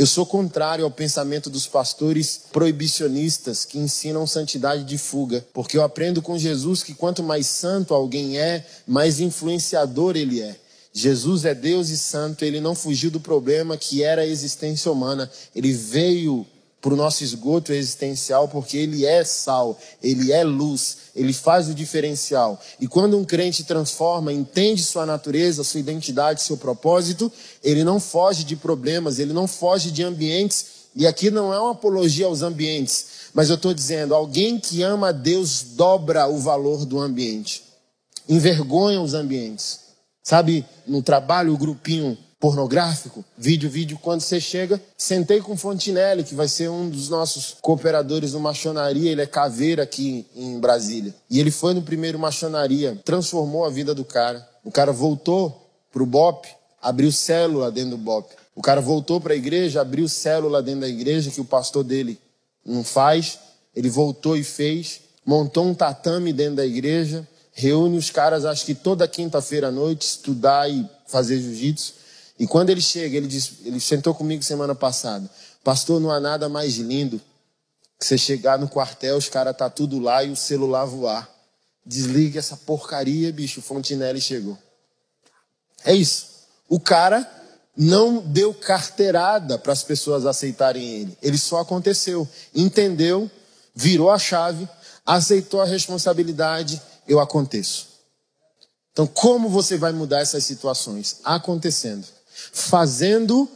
Eu sou contrário ao pensamento dos pastores proibicionistas que ensinam santidade de fuga, porque eu aprendo com Jesus que quanto mais santo alguém é, mais influenciador ele é. Jesus é Deus e santo, ele não fugiu do problema que era a existência humana, ele veio para o nosso esgoto existencial, porque ele é sal, ele é luz, ele faz o diferencial. E quando um crente transforma, entende sua natureza, sua identidade, seu propósito, ele não foge de problemas, ele não foge de ambientes. E aqui não é uma apologia aos ambientes, mas eu estou dizendo: alguém que ama a Deus dobra o valor do ambiente, envergonha os ambientes. Sabe, no trabalho, o grupinho pornográfico, vídeo, vídeo, quando você chega, sentei com o Fontinelli, que vai ser um dos nossos cooperadores no Machonaria, ele é caveira aqui em Brasília. E ele foi no primeiro Machonaria, transformou a vida do cara. O cara voltou pro BOP, abriu célula dentro do BOP. O cara voltou para a igreja, abriu célula dentro da igreja, que o pastor dele não faz. Ele voltou e fez, montou um tatame dentro da igreja, reúne os caras, acho que toda quinta-feira à noite, estudar e fazer jiu-jitsu. E quando ele chega, ele, diz, ele sentou comigo semana passada. Pastor, não há nada mais lindo que você chegar no quartel, os caras tá tudo lá e o celular voar. Desliga essa porcaria, bicho. Fontinelli chegou. É isso. O cara não deu carteirada para as pessoas aceitarem ele. Ele só aconteceu. Entendeu, virou a chave, aceitou a responsabilidade, eu aconteço. Então, como você vai mudar essas situações? Acontecendo fazendo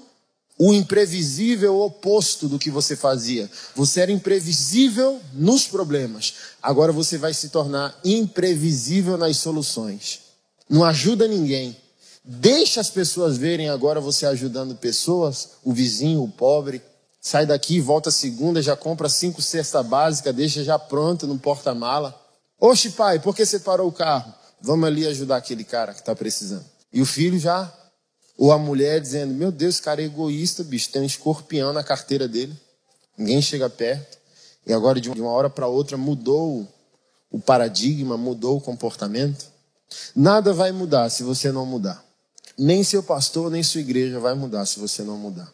o imprevisível oposto do que você fazia. Você era imprevisível nos problemas. Agora você vai se tornar imprevisível nas soluções. Não ajuda ninguém. Deixa as pessoas verem agora você ajudando pessoas, o vizinho, o pobre. Sai daqui, volta segunda, já compra cinco cesta básica, deixa já pronto no porta-mala. Oxe, pai, por que você parou o carro? Vamos ali ajudar aquele cara que está precisando. E o filho já ou a mulher dizendo: Meu Deus, esse cara é egoísta, bicho, tem um escorpião na carteira dele, ninguém chega perto. E agora, de uma hora para outra, mudou o paradigma, mudou o comportamento. Nada vai mudar se você não mudar. Nem seu pastor, nem sua igreja vai mudar se você não mudar.